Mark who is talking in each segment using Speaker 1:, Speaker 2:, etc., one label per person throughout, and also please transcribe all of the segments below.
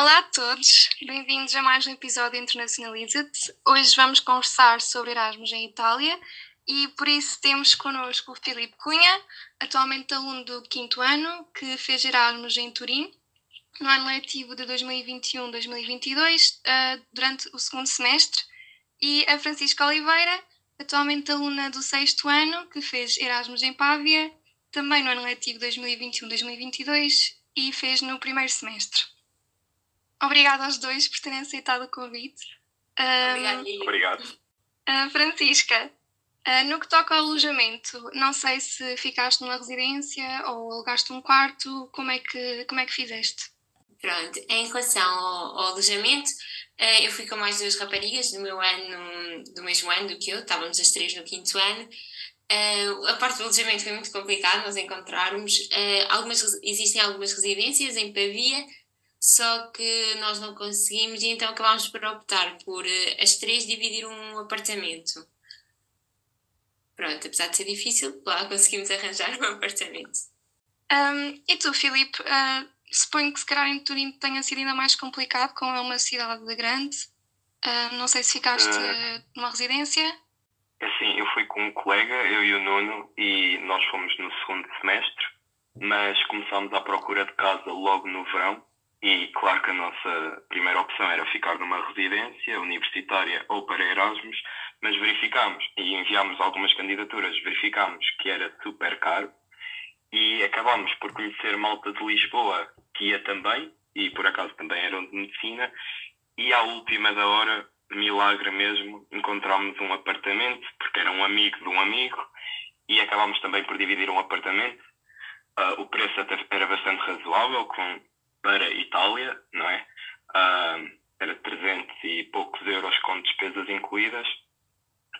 Speaker 1: Olá a todos, bem-vindos a mais um episódio Internacionaliza-te. Hoje vamos conversar sobre Erasmus em Itália e por isso temos connosco o Filipe Cunha, atualmente aluno do quinto ano, que fez Erasmus em Turim no ano letivo de 2021-2022, uh, durante o segundo semestre, e a Francisca Oliveira, atualmente aluna do sexto ano, que fez Erasmus em Pávia, também no ano letivo 2021-2022 e fez no primeiro semestre. Obrigada aos dois por terem aceitado o convite.
Speaker 2: Um, Obrigado.
Speaker 1: Uh, Francisca, uh, no que toca ao alojamento, não sei se ficaste numa residência ou alugaste um quarto, como é que, como é que fizeste?
Speaker 2: Pronto, em relação ao, ao alojamento, uh, eu fui com mais duas raparigas do meu ano, do mesmo ano do que eu, estávamos as três no quinto ano. a parte do alojamento foi muito complicado nós encontrarmos. algumas, existem algumas residências em Pavia, só que nós não conseguimos e então acabámos por optar por uh, as três dividir um apartamento. Pronto, apesar de ser difícil, lá conseguimos arranjar um apartamento.
Speaker 1: Um, e tu, Filipe, uh, suponho que se calhar em Turim tenha sido ainda mais complicado, como é uma cidade grande. Uh, não sei se ficaste uh, numa residência.
Speaker 3: É Assim, eu fui com um colega, eu e o Nuno, e nós fomos no segundo semestre, mas começámos à procura de casa logo no verão e claro que a nossa primeira opção era ficar numa residência universitária ou para Erasmus, mas verificámos e enviámos algumas candidaturas, verificámos que era super caro e acabámos por conhecer malta de Lisboa que ia também, e por acaso também eram de medicina, e à última da hora, milagre mesmo, encontramos um apartamento, porque era um amigo de um amigo, e acabámos também por dividir um apartamento. Uh, o preço era bastante razoável, com para Itália, não é? Uh, era 300 e poucos euros com despesas incluídas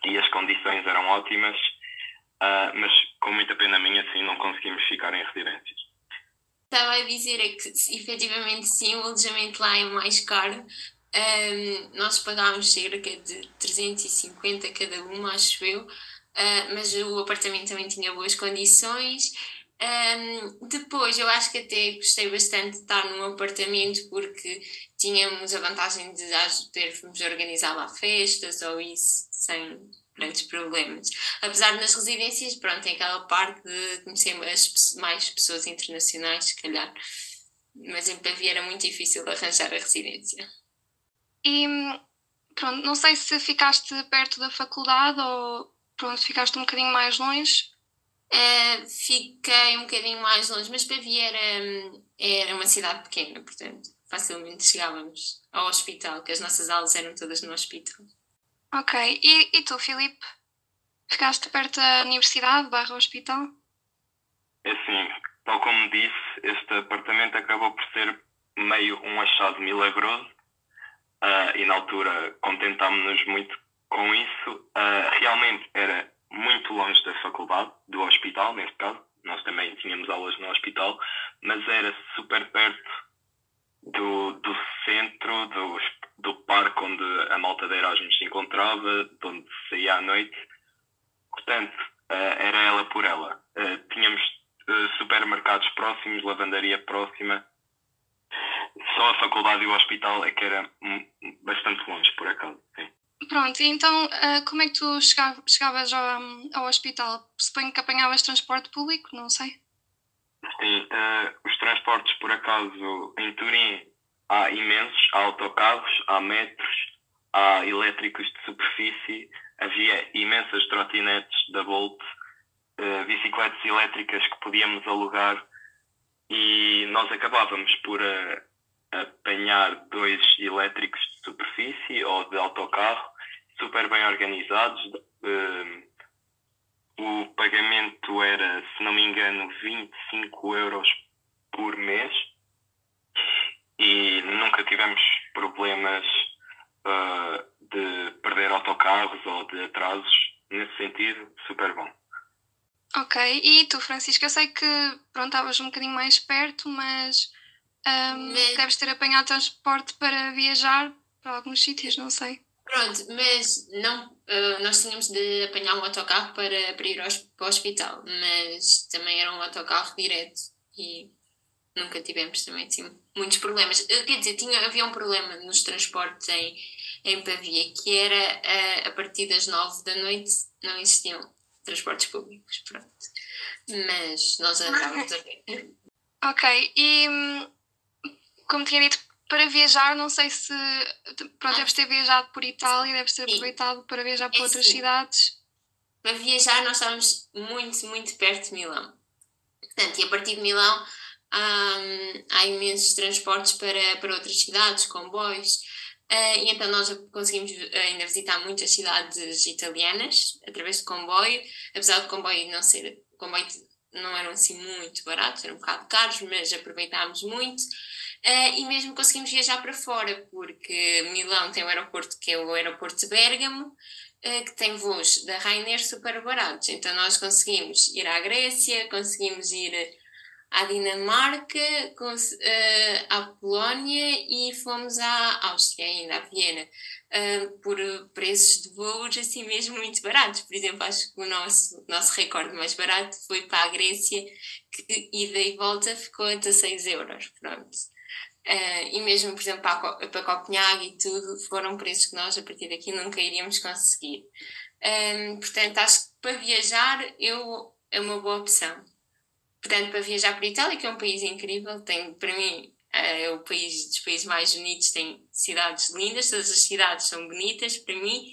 Speaker 3: e as condições eram ótimas, uh, mas com muita pena minha, assim, não conseguimos ficar em residências.
Speaker 2: Estava a dizer é que efetivamente sim, o alojamento lá é mais caro. Um, nós pagámos cerca de 350 cada uma, acho eu, uh, mas o apartamento também tinha boas condições um, depois, eu acho que até gostei bastante de estar num apartamento porque tínhamos a vantagem de podermos organizar lá festas ou isso sem grandes problemas. Apesar de nas residências, pronto, tem aquela parte de conhecer mais, mais pessoas internacionais, se calhar. Mas em Pavia era muito difícil arranjar a residência.
Speaker 1: E pronto, não sei se ficaste perto da faculdade ou pronto, ficaste um bocadinho mais longe.
Speaker 2: Uh, fiquei um bocadinho mais longe, mas Pavia era, era uma cidade pequena, portanto, facilmente chegávamos ao hospital, que as nossas aulas eram todas no hospital.
Speaker 1: Ok, e, e tu, Filipe? Ficaste perto da universidade barra hospital?
Speaker 3: É assim, tal como disse, este apartamento acabou por ser meio um achado milagroso uh, e na altura contentámos-nos muito com isso. Uh, realmente era muito longe da faculdade, do hospital, neste caso. Nós também tínhamos aulas no hospital, mas era super perto do, do centro, do, do parque onde a malta de Erasmus se encontrava, de onde saía à noite. Portanto, uh, era ela por ela. Uh, tínhamos uh, supermercados próximos, lavandaria próxima. Só a faculdade e o hospital é que era bastante longe, por acaso. Sim.
Speaker 1: Pronto, então uh, como é que tu chegavas ao, ao hospital? Suponho que apanhavas transporte público, não sei.
Speaker 3: Sim, uh, os transportes, por acaso, em Turim há imensos, há autocarros, há metros, há elétricos de superfície, havia imensas trotinetes da Bolt, uh, bicicletas elétricas que podíamos alugar e nós acabávamos por uh, apanhar dois elétricos de superfície ou de autocarro super bem organizados. Uh, o pagamento era, se não me engano, 25 euros por mês e nunca tivemos problemas uh, de perder autocarros ou de atrasos. Nesse sentido, super bom.
Speaker 1: Ok, e tu, Francisco, eu sei que pronto, estavas um bocadinho mais perto, mas, um, mas... deves ter apanhado transporte para viajar para alguns sítios, não sei.
Speaker 2: Pronto, mas não, uh, nós tínhamos de apanhar um autocarro para, para ir ao, para o hospital, mas também era um autocarro direto e nunca tivemos também assim, muitos problemas. Quer dizer, tinha, havia um problema nos transportes em, em Pavia, que era a, a partir das nove da noite não existiam transportes públicos, pronto. Mas nós andávamos a ver.
Speaker 1: Ok, e hum, como tinha dito, para viajar, não sei se. Pronto, ah. deves ter viajado por Itália, deves ter aproveitado para viajar por é outras sim. cidades.
Speaker 2: Para viajar, nós estávamos muito, muito perto de Milão. Portanto, e a partir de Milão há, há imensos transportes para, para outras cidades, comboios. Uh, e então nós conseguimos ainda visitar muitas cidades italianas através de comboio, apesar do comboio não ser comboio não eram assim muito baratos, eram um bocado caros, mas aproveitámos muito. Uh, e mesmo conseguimos viajar para fora, porque Milão tem o aeroporto que é o aeroporto de Bérgamo, uh, que tem voos da Ryanair super baratos. Então nós conseguimos ir à Grécia, conseguimos ir à Dinamarca, à Polónia e fomos à Áustria ainda, à Viena, por preços de voos assim mesmo muito baratos. Por exemplo, acho que o nosso, nosso recorde mais barato foi para a Grécia, que ida e volta ficou a 16 euros, pronto. Uh, e mesmo, por exemplo, para, para Copenhague e tudo, foram preços que nós a partir daqui nunca iríamos conseguir. Um, portanto, acho que para viajar eu, é uma boa opção. Portanto, para viajar para a Itália, que é um país incrível, tem, para mim, é o país dos países mais unidos, tem cidades lindas, todas as cidades são bonitas para mim.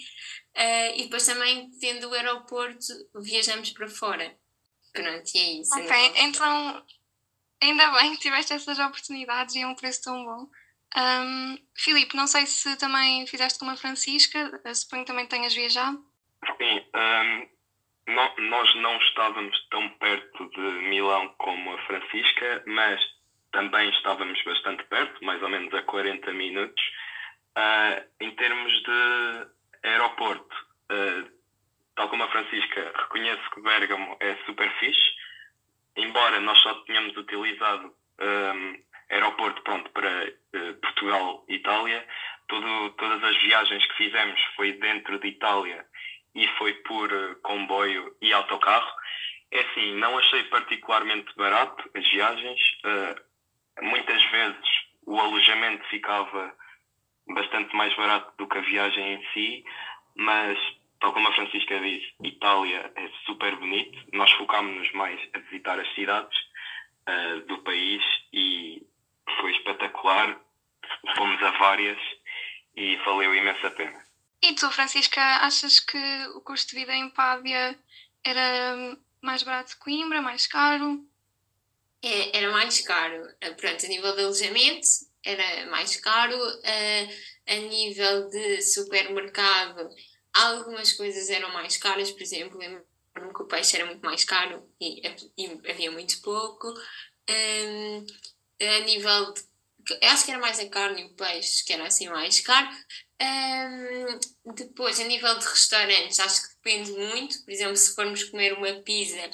Speaker 2: Uh, e depois também, tendo o aeroporto, viajamos para fora. Pronto, e é isso.
Speaker 1: Ok, então, ainda bem que tiveste essas oportunidades e é um preço tão bom. Um, Filipe, não sei se também fizeste como a Francisca, suponho que também tenhas viajado.
Speaker 3: Sim, um, não, nós não estávamos tão perto de Milão como a Francisca, mas também estávamos bastante perto, mais ou menos a 40 minutos. Uh, em termos de aeroporto, uh, tal como a Francisca, reconheço que Bergamo é super fixe, embora nós só tenhamos utilizado um, aeroporto pronto, para uh, Portugal e Itália, todas as viagens que fizemos foi dentro de Itália e foi por uh, comboio e autocarro. É assim, não achei particularmente barato as viagens. Uh, muitas vezes o alojamento ficava bastante mais barato do que a viagem em si, mas, tal como a Francisca disse, Itália é super bonito. Nós focámos-nos mais a visitar as cidades uh, do país e foi espetacular. Fomos a várias e valeu imensa pena.
Speaker 1: E tu, Francisca, achas que o custo de vida em Pávia era mais barato que Coimbra, mais caro?
Speaker 2: É, era mais caro. Eh, pronto, a nível de alojamento era mais caro. A, a nível de supermercado, algumas coisas eram mais caras. Por exemplo, lembro-me que o peixe era muito mais caro e, e havia muito pouco. Um, a nível de acho que era mais a carne e o peixe que era assim mais caro. Um, depois, a nível de restaurantes, acho que depende muito. Por exemplo, se formos comer uma pizza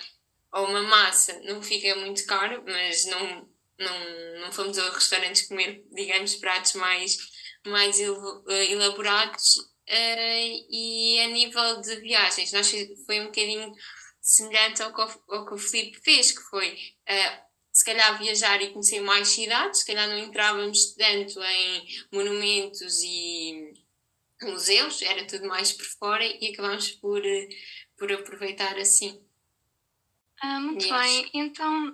Speaker 2: ou uma massa, não fica muito caro, mas não, não, não fomos a restaurantes comer, digamos, pratos mais, mais elaborados. Uh, e a nível de viagens, nós foi um bocadinho semelhante ao que, o, ao que o Filipe fez, que foi uh, se calhar viajar e conhecer mais cidades, se calhar não entrávamos tanto em monumentos e museus, era tudo mais por fora e acabámos por, por aproveitar assim.
Speaker 1: Ah, muito e bem, então.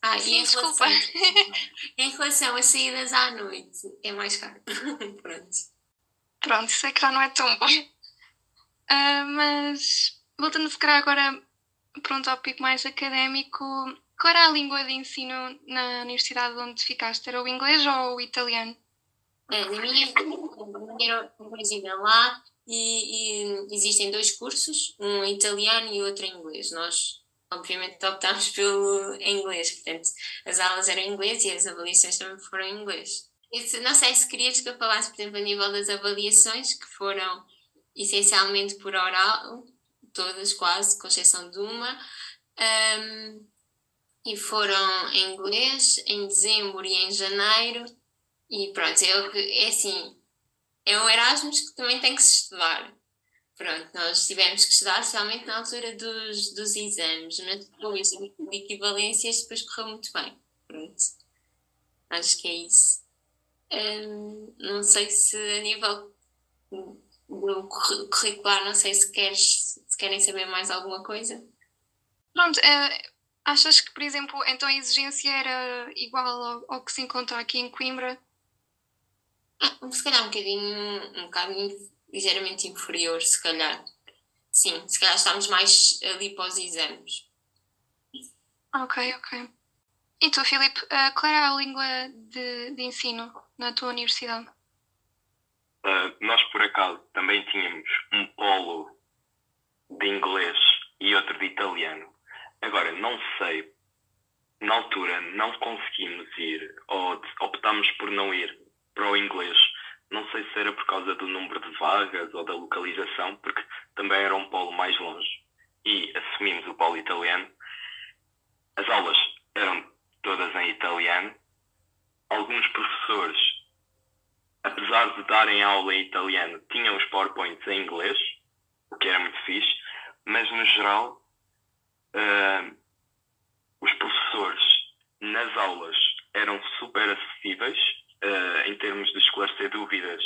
Speaker 2: Ah, Sim, em desculpa. Relação, em relação a saídas à noite, é mais caro. Pronto.
Speaker 1: Pronto, isso é que já não é tão bom. Uh, mas voltando a ficar agora para um tópico mais académico, qual era a língua de ensino na universidade onde ficaste? Era o inglês ou o italiano?
Speaker 2: É, na minha era inglês lá e, e, existem dois cursos, um italiano e outro em inglês. Nós, obviamente, optámos pelo inglês, portanto, as aulas eram em inglês e as avaliações também foram em inglês. Não sei se querias que eu falasse, por exemplo, a nível das avaliações, que foram essencialmente por oral, todas quase, com exceção de uma. Um, e foram em inglês em dezembro e em janeiro. E pronto, é, é assim, é um Erasmus que também tem que se estudar. Pronto, nós tivemos que estudar somente na altura dos, dos exames, mas depois de equivalências depois correu muito bem. Pronto. Acho que é isso. Um, não sei se a nível do curricular, não sei se queres se querem saber mais alguma coisa.
Speaker 1: Pronto, é, achas que, por exemplo, então a exigência era igual ao, ao que se encontra aqui em Coimbra?
Speaker 2: Ah, se calhar um bocadinho, um bocadinho ligeiramente inferior, se calhar. Sim, se calhar estamos mais ali para os exames.
Speaker 1: Ok, ok. E tu, Filipe, qual era a língua de, de ensino na tua universidade?
Speaker 3: Uh, nós, por acaso, também tínhamos um polo de inglês e outro de italiano. Agora, não sei, na altura não conseguimos ir, ou optámos por não ir para o inglês. Não sei se era por causa do número de vagas ou da localização, porque também era um polo mais longe. E assumimos o polo italiano. As aulas eram todas em italiano. Alguns professores, apesar de darem aula em italiano, tinham os PowerPoints em inglês, o que era muito fixe, mas no geral, uh, os professores nas aulas eram super acessíveis uh, em termos de esclarecer dúvidas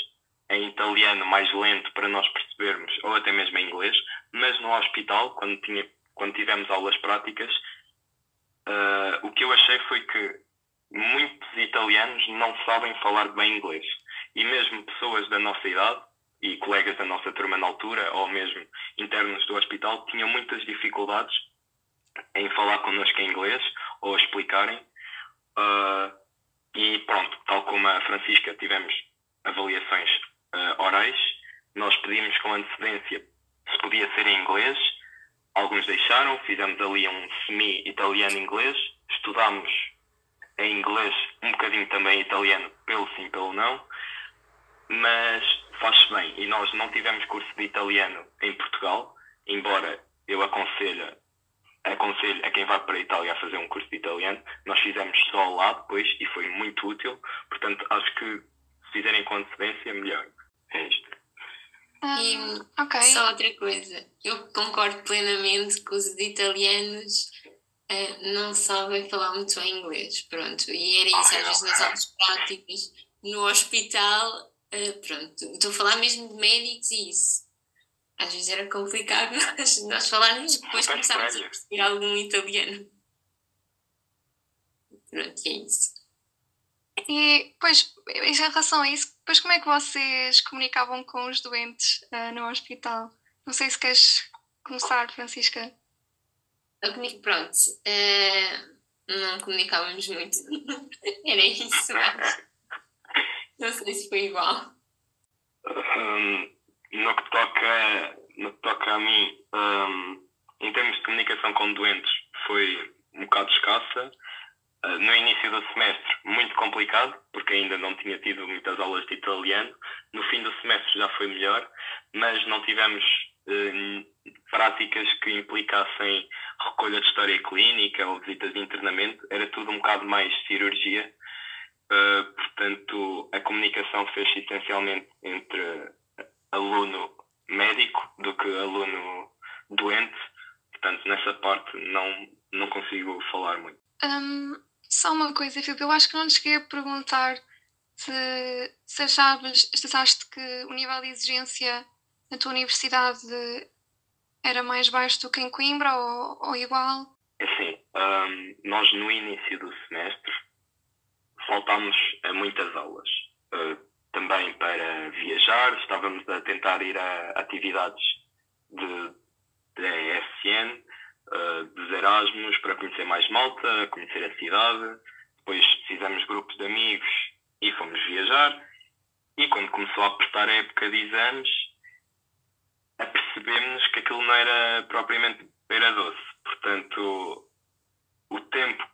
Speaker 3: em italiano mais lento para nós percebermos, ou até mesmo em inglês, mas no hospital, quando, tinha, quando tivemos aulas práticas, uh, o que eu achei foi que muitos italianos não sabem falar bem inglês. E mesmo pessoas da nossa idade e colegas da nossa turma na altura, ou mesmo internos do hospital, tinham muitas dificuldades em falar connosco em inglês ou explicarem. Uh, e pronto, tal como a Francisca, tivemos avaliações uh, orais, nós pedimos com antecedência se podia ser em inglês, alguns deixaram, fizemos ali um semi-italiano-inglês, estudámos em inglês um bocadinho também italiano, pelo sim, pelo não, mas faz-se bem. E nós não tivemos curso de italiano em Portugal, embora eu aconselho aconselho a quem vai para a Itália a fazer um curso de italiano. Nós fizemos só lá depois e foi muito útil. Portanto, acho que se fizerem com antecedência, melhor. É isto.
Speaker 2: E
Speaker 1: um, okay.
Speaker 2: só outra coisa, eu concordo plenamente que os italianos uh, não sabem falar muito bem inglês, pronto, e era isso, okay, às vezes nas aulas práticas, no hospital, uh, pronto, estou a falar mesmo de médicos e isso, às vezes era complicado nós, nós falarmos e depois começámos a perceber algum italiano. Pronto, é isso.
Speaker 1: E, pois, em relação a isso, depois como é que vocês comunicavam com os doentes uh, no hospital? Não sei se queres começar, Francisca.
Speaker 2: Comunico, pronto. Uh, não comunicávamos muito. Era isso, mas não sei se foi igual.
Speaker 3: Um, no que toca, no que toca a mim, um, em termos de comunicação com doentes, foi um bocado escassa. Uh, no início do semestre, muito complicado, porque ainda não tinha tido muitas aulas de italiano. No fim do semestre já foi melhor, mas não tivemos práticas que implicassem recolha de história clínica ou visitas de internamento. Era tudo um bocado mais cirurgia. Uh, portanto, a comunicação fez-se essencialmente entre aluno médico do que aluno doente. Portanto, nessa parte não, não consigo falar muito.
Speaker 1: Um, só uma coisa, Filipe, eu acho que não te cheguei a perguntar se, se achavas, se achaste que o nível de exigência na tua universidade era mais baixo do que em Coimbra ou, ou igual?
Speaker 3: É assim, um, nós no início do semestre faltámos a muitas aulas. Uh, também para viajar, estávamos a tentar ir a atividades de, de ESN, uh, dos Erasmus, para conhecer mais Malta, conhecer a cidade. Depois fizemos grupos de amigos e fomos viajar. E quando começou a apertar a época de exames, apercebemos que aquilo não era propriamente beira doce. Portanto, o tempo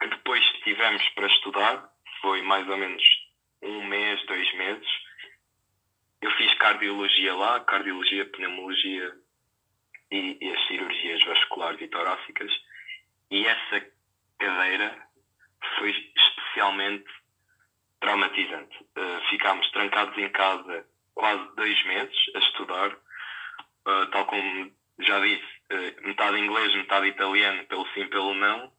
Speaker 3: que depois tivemos para estudar foi mais ou menos um mês, dois meses. Eu fiz cardiologia lá, cardiologia, pneumologia e, e as cirurgias vasculares e torácicas. E essa cadeira foi especialmente traumatizante. Uh, ficámos trancados em casa quase dois meses a estudar, uh, tal como já disse, uh, metade inglês, metade italiano, pelo sim, pelo não.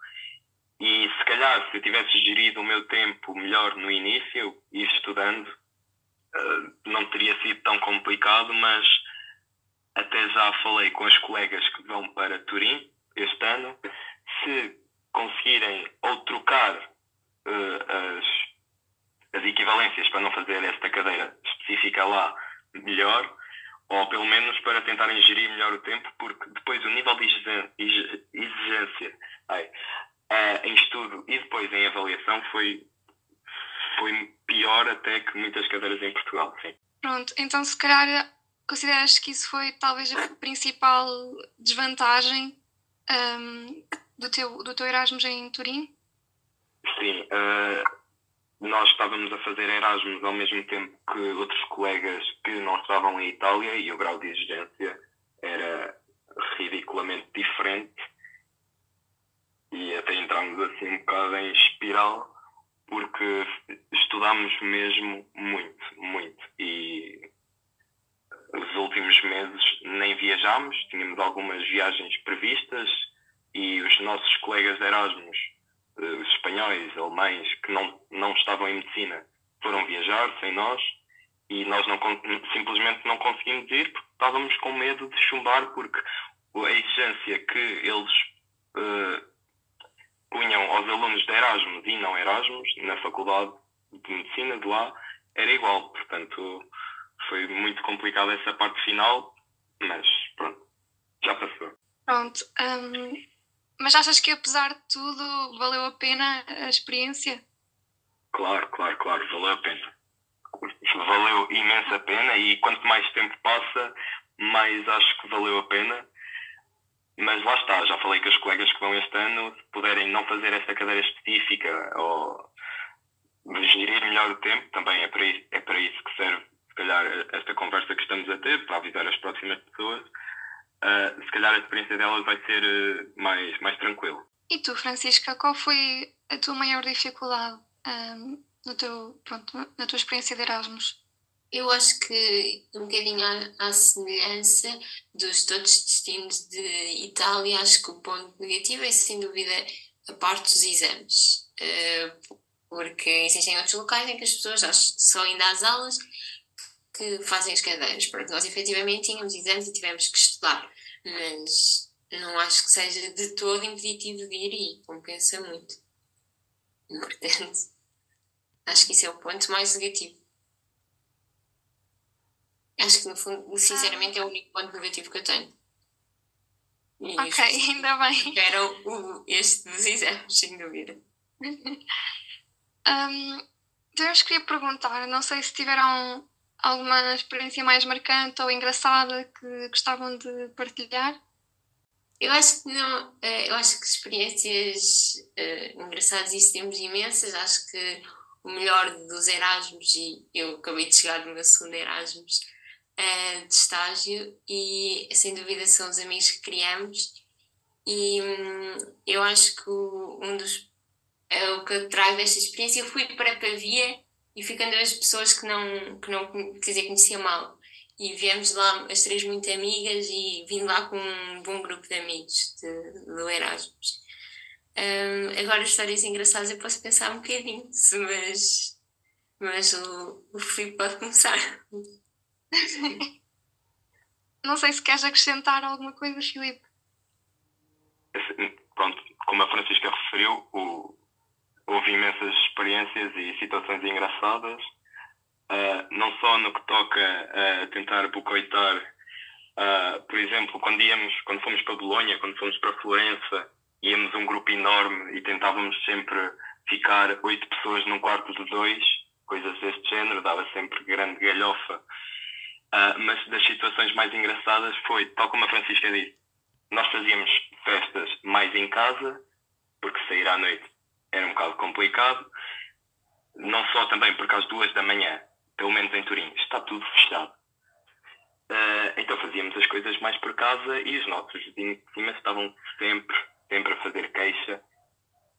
Speaker 3: E se calhar, se eu tivesse gerido o meu tempo melhor no início, ir estudando, uh, não teria sido tão complicado, mas até já falei com as colegas que vão para Turim este ano. Se conseguirem ou trocar uh, as, as equivalências para não fazer esta cadeira específica lá melhor, ou pelo menos para tentarem gerir melhor o tempo, porque depois o nível de exigência ai, uh, em estudo e depois em avaliação foi, foi pior até que muitas cadeiras em Portugal, sim.
Speaker 1: Pronto, então se calhar consideras que isso foi talvez a principal desvantagem um, do, teu, do teu Erasmus em Turim?
Speaker 3: Sim, uh, nós estávamos a fazer Erasmus ao mesmo tempo que outros colegas que não estavam em Itália e o grau de exigência era ridiculamente diferente. E até entramos assim um bocado em espiral porque estudámos mesmo muito, muito. E os últimos meses nem viajámos, tínhamos algumas viagens previstas e os nossos colegas de Erasmus os espanhóis, alemães que não, não estavam em medicina foram viajar sem nós e nós não, simplesmente não conseguimos ir porque estávamos com medo de chumbar porque a exigência que eles uh, punham aos alunos de Erasmus e não Erasmus na faculdade de medicina de lá era igual, portanto foi muito complicado essa parte final, mas pronto, já passou.
Speaker 1: Pronto, um, mas achas que apesar de tudo valeu a pena a experiência?
Speaker 3: Claro, claro, claro, valeu a pena. Valeu imensa pena e quanto mais tempo passa, mais acho que valeu a pena. Mas lá está, já falei com os colegas que vão este ano, puderem não fazer esta cadeira específica ou gerir melhor o tempo, também é para isso, é para isso que serve, se calhar, esta conversa que estamos a ter, para avisar as próximas pessoas uh, se calhar a experiência delas vai ser uh, mais, mais tranquila.
Speaker 1: E tu, Francisca, qual foi a tua maior dificuldade um, no teu, pronto, na tua experiência de Erasmus?
Speaker 2: Eu acho que um bocadinho à, semelhança dos todos destinos de Itália, acho que o ponto negativo é sem dúvida a parte dos exames. Porque existem outros locais em que as pessoas só indo às aulas que fazem as cadeiras, porque nós efetivamente tínhamos exames e tivemos que estudar, mas não acho que seja de todo impeditivo de ir e compensa muito. Portanto, acho que isso é o ponto mais negativo. Acho que, no fundo, sinceramente, é o único ponto negativo que eu tenho.
Speaker 1: E ok, ainda bem.
Speaker 2: Era o, este dos exames, sem dúvida.
Speaker 1: um, então, eu queria perguntar, não sei se tiveram alguma experiência mais marcante ou engraçada que gostavam de partilhar?
Speaker 2: Eu acho que não, eh, eu acho que experiências uh, engraçadas temos imensas, acho que o melhor dos Erasmus, e eu acabei de chegar no meu segundo Erasmus uh, de estágio, e sem dúvida são os amigos que criamos, e um, eu acho que o, um dos, uh, o que eu trago desta experiência, eu fui para Pavia e ficando as pessoas que não, que não quer dizer, conhecia mal. E viemos lá as três muito amigas e vim lá com um bom grupo de amigos de, do Erasmus. Um, agora, histórias engraçadas eu posso pensar um bocadinho, mas, mas o, o Filipe pode começar.
Speaker 1: Não sei se queres acrescentar alguma coisa, Filipe.
Speaker 3: Pronto, como a Francisca referiu, o, houve imensas experiências e situações engraçadas, uh, não só no que toca a tentar bocoitar, uh, por exemplo, quando íamos, quando fomos para Bolonha, quando fomos para Florença, íamos um grupo enorme e tentávamos sempre ficar oito pessoas num quarto de dois, coisas deste género, dava sempre grande galhofa. Uh, mas das situações mais engraçadas foi, tal como a Francisca disse, nós fazíamos festas mais em casa, porque sair à noite era um bocado complicado, não só também porque às duas da manhã, pelo menos em Turim, está tudo fechado. Uh, então fazíamos as coisas mais por casa e os nossos vizinhos de cima estavam sempre, sempre a fazer queixa,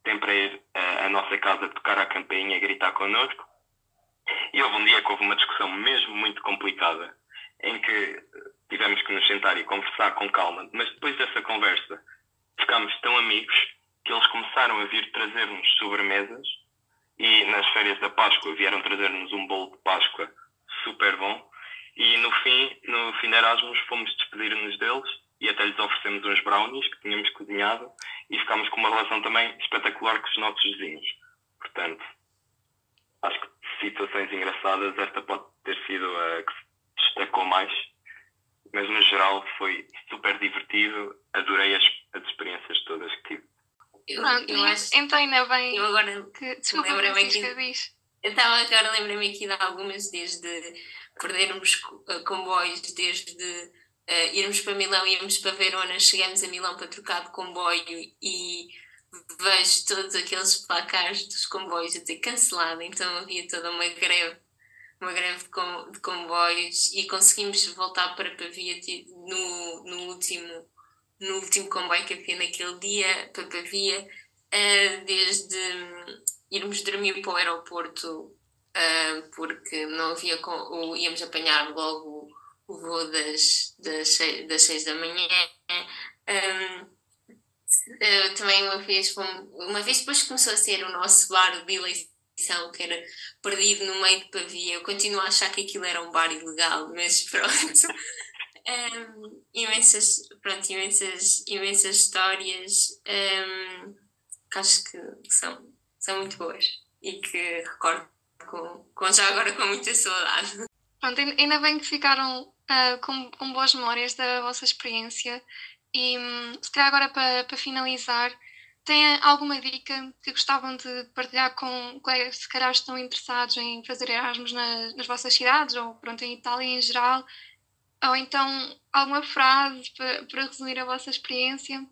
Speaker 3: sempre a ir à nossa casa tocar a campainha, gritar connosco. E houve um dia que houve uma discussão mesmo muito complicada, em que tivemos que nos sentar e conversar com calma, mas depois dessa conversa ficámos tão amigos que eles começaram a vir trazer-nos sobremesas e nas férias da Páscoa vieram trazer-nos um bolo de Páscoa super bom e no fim, no fim de Erasmus fomos despedir-nos deles e até lhes oferecemos uns brownies que tínhamos cozinhado e ficámos com uma relação também espetacular com os nossos vizinhos. Portanto, acho que situações engraçadas, esta pode ter sido a que se destacou mais, mas no geral foi super divertido, adorei as, as experiências todas que tive.
Speaker 2: Eu,
Speaker 1: Pronto,
Speaker 2: eu acho.
Speaker 1: então ainda bem
Speaker 2: Eu agora
Speaker 1: que. Desculpa,
Speaker 2: lembro-me
Speaker 1: Francisca,
Speaker 2: aqui-
Speaker 1: diz.
Speaker 2: Eu estava agora lembrei-me aqui de algumas, desde perdermos eh, comboios, desde eh, irmos para Milão, íamos para Verona, chegamos a Milão para trocar de comboio e vejo todos aqueles placares dos comboios a dizer cancelado, então havia toda uma greve, uma greve de, com- de comboios e conseguimos voltar para Pavia no, no último no último comboio que havia naquele dia para Pavia, eh, desde irmos dormir para o aeroporto ah, porque não havia com, íamos apanhar logo o voo das, das, seis, das seis da manhã. Ah, também uma vez, uma vez depois começou a ser o nosso bar de eleição, que era perdido no meio de Pavia, eu continuo a achar que aquilo era um bar ilegal, mas pronto. Ahm, imensas, pronto, imensas, imensas histórias ahm, que acho que são, são muito boas e que recordo com, com já agora com muita saudade.
Speaker 1: Pronto, ain- ainda bem que ficaram ah, com, com boas memórias da vossa experiência. E hum, se calhar agora para, para finalizar, têm alguma dica que gostavam de partilhar com colegas que se calhar estão interessados em fazer Erasmus na- nas vossas cidades ou pronto, em Itália em geral? Ou então alguma frase para, para resumir a vossa experiência?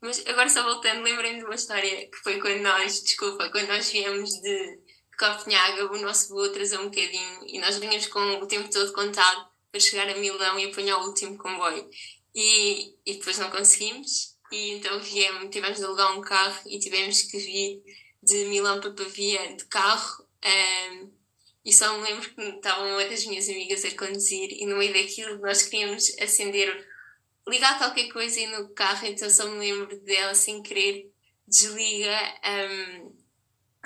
Speaker 2: Mas agora só voltando, lembrei-me de uma história que foi quando nós, desculpa, quando nós viemos de, Copenhaga, o nosso voo atrasou um bocadinho e nós vinhamos com o tempo todo contado para chegar a Milão e apanhar o último comboio. E, e depois não conseguimos, e então viemos, tivemos de alugar um carro e tivemos que vir de Milão para Pavia de carro. ehm, e só me lembro que estavam uma das minhas amigas a conduzir e no meio daquilo nós queríamos acender ligar qualquer coisa aí no carro, então só me lembro dela sem querer desliga, hum,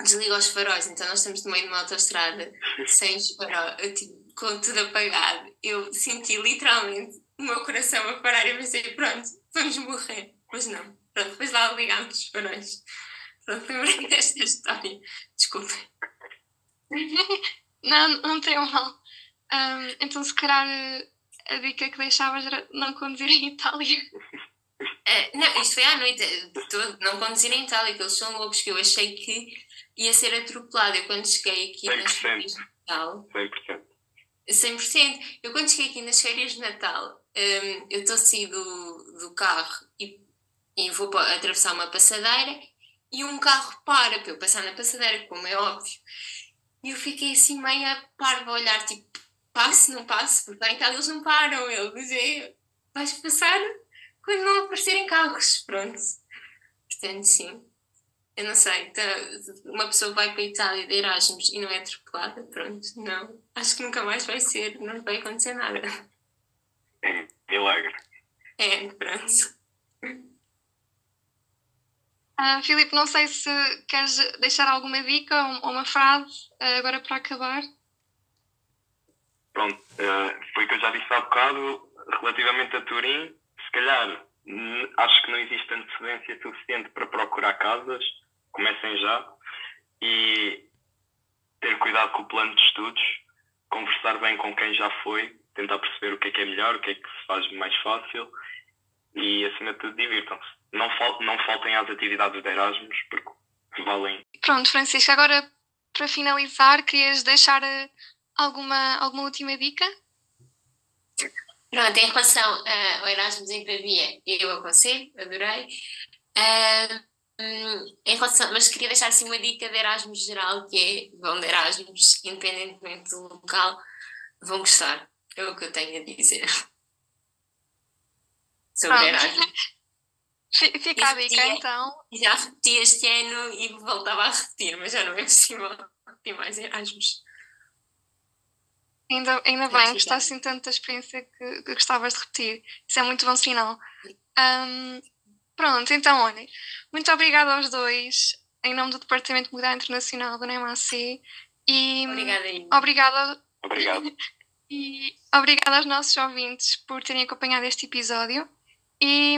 Speaker 2: desliga os faróis. Então nós estamos no meio de uma autostrada sem os faróis, tipo, com tudo apagado. Eu senti literalmente o meu coração a parar e pensei, pronto, vamos morrer. Mas não, pronto, depois lá ligámos os faróis. Pronto, lembrei desta história. Desculpem.
Speaker 1: Não, não tem mal. Hum, então, se calhar a dica que deixavas era não conduzir em Itália.
Speaker 2: Eh, não, isto foi à noite, de todo, não conduzir em Itália, que eles são loucos, que eu achei que ia ser atropelada. Eu quando cheguei aqui nas
Speaker 3: 100%.
Speaker 2: férias de Natal,
Speaker 3: 100%.
Speaker 2: 100%, eu quando cheguei aqui nas férias de Natal, hum, eu estou a sair do, do carro e, e vou pa- atravessar uma passadeira e um carro para para eu passar na passadeira, como é óbvio. E eu fiquei assim meia parva a olhar, tipo, passo, não passo, porque lá em casa eles não param. Ele dizia, vais passar quando não aparecerem carros, pronto. Portanto, sim. Eu não sei, tá, uma pessoa vai para a Itália de Erasmus e não é atropelada, pronto, não. Acho que nunca mais vai ser, não vai acontecer nada.
Speaker 3: É milagre.
Speaker 2: É, pronto.
Speaker 1: Ah, Filipe, não sei se queres deixar alguma dica ou, uma frase ah, agora para acabar.
Speaker 3: Pronto, eh, foi o que eu já disse há bocado, relativamente a Turim, se calhar acho que não existe antecedência suficiente para procurar casas, comecem já, e ter cuidado com o plano de estudos, conversar bem com quem já foi, tentar perceber o que é que é melhor, o que é que se faz mais fácil, e acima de tudo divirtam-se. Não, fal não faltem às atividades de Erasmus, porque valem
Speaker 1: Pronto, Francisco, agora para finalizar, querias deixar ah, alguma, alguma última dica?
Speaker 2: Pronto, em relação ah, ao Erasmus em Pavia, eu aconselho, adorei. Hum, em relação, mas queria deixar assim uma dica de Erasmus geral, que é vão de Erasmus, independentemente do local, vão gostar. É o que eu tenho a dizer. Sobre
Speaker 1: Pronto.
Speaker 2: Erasmus.
Speaker 1: Fi- Fica a dica então.
Speaker 2: Já repeti este ano e voltava a repetir, mas já não é possível repetir mais Erasmus.
Speaker 1: Ainda, ainda
Speaker 2: Obrigada.
Speaker 1: bem, gostaste assim tanto da experiência que, que gostavas de repetir. Isso é muito bom sinal. Ahm, Pronto, então olhem, muito obrigada aos dois, em nome do Departamento de Mobilidade Internacional do NEMAC e
Speaker 2: Obrigada
Speaker 1: obrigada
Speaker 3: Obrigado.
Speaker 1: e obrigada aos nossos ouvintes por terem acompanhado este episódio e